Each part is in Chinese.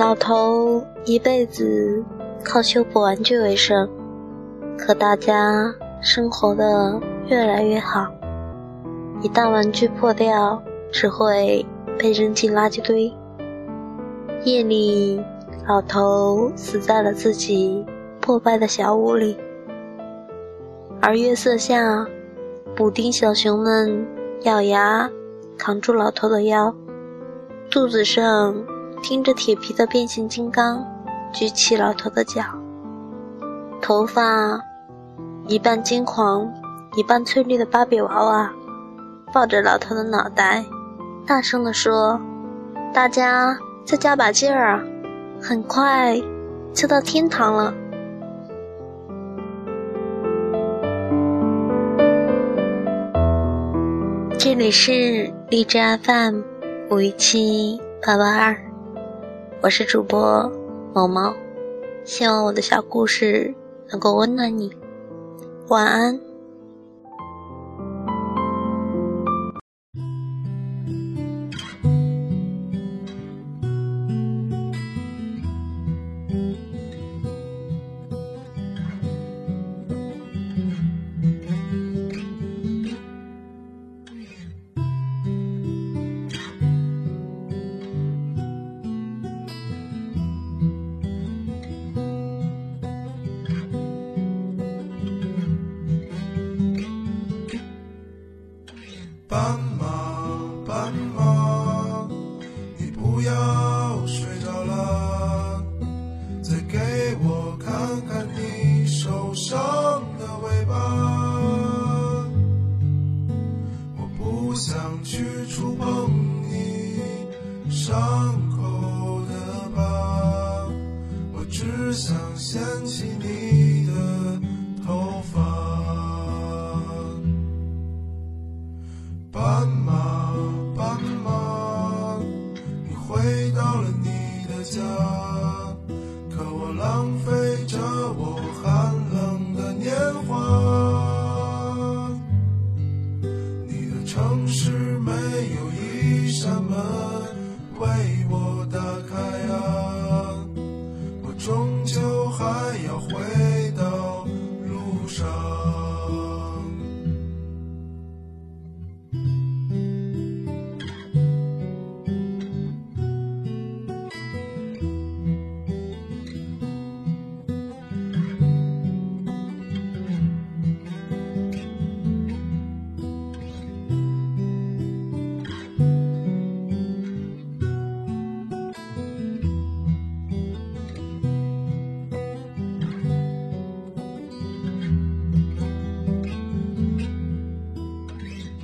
老头一辈子靠修补玩具为生，可大家生活的越来越好。一旦玩具破掉，只会被扔进垃圾堆。夜里，老头死在了自己破败的小屋里，而月色下，补丁小熊们咬牙扛住老头的腰，肚子上听着铁皮的变形金刚举起老头的脚，头发一半金黄一半翠绿的芭比娃娃抱着老头的脑袋，大声地说：“大家！”再加把劲儿啊！很快就到天堂了。这里是荔枝 FM 五一七八八二，我是主播毛毛，希望我的小故事能够温暖你。晚安。只想掀起你的头发斑马斑马你回到了你的家可我浪费着我寒冷的年华你的城市没有一扇门为我 Oh.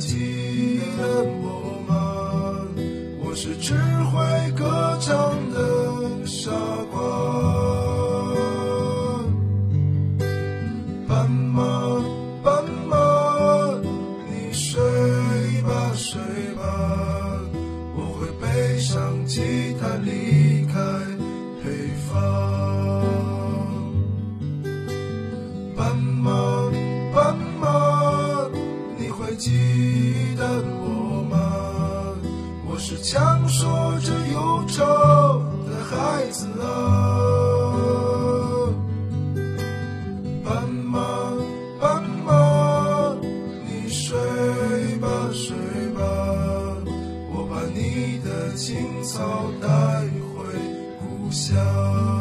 骑的木马，我是只会歌唱的傻瓜，斑马。说着忧愁的孩子啊，斑马，斑马，你睡吧，睡吧，我把你的青草带回故乡。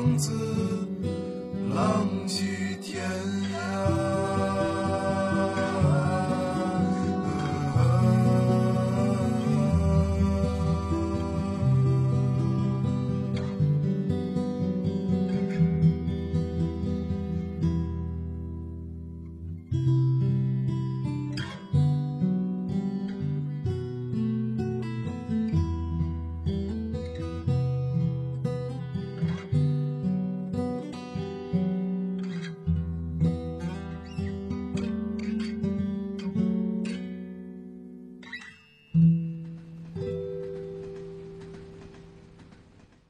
浪子浪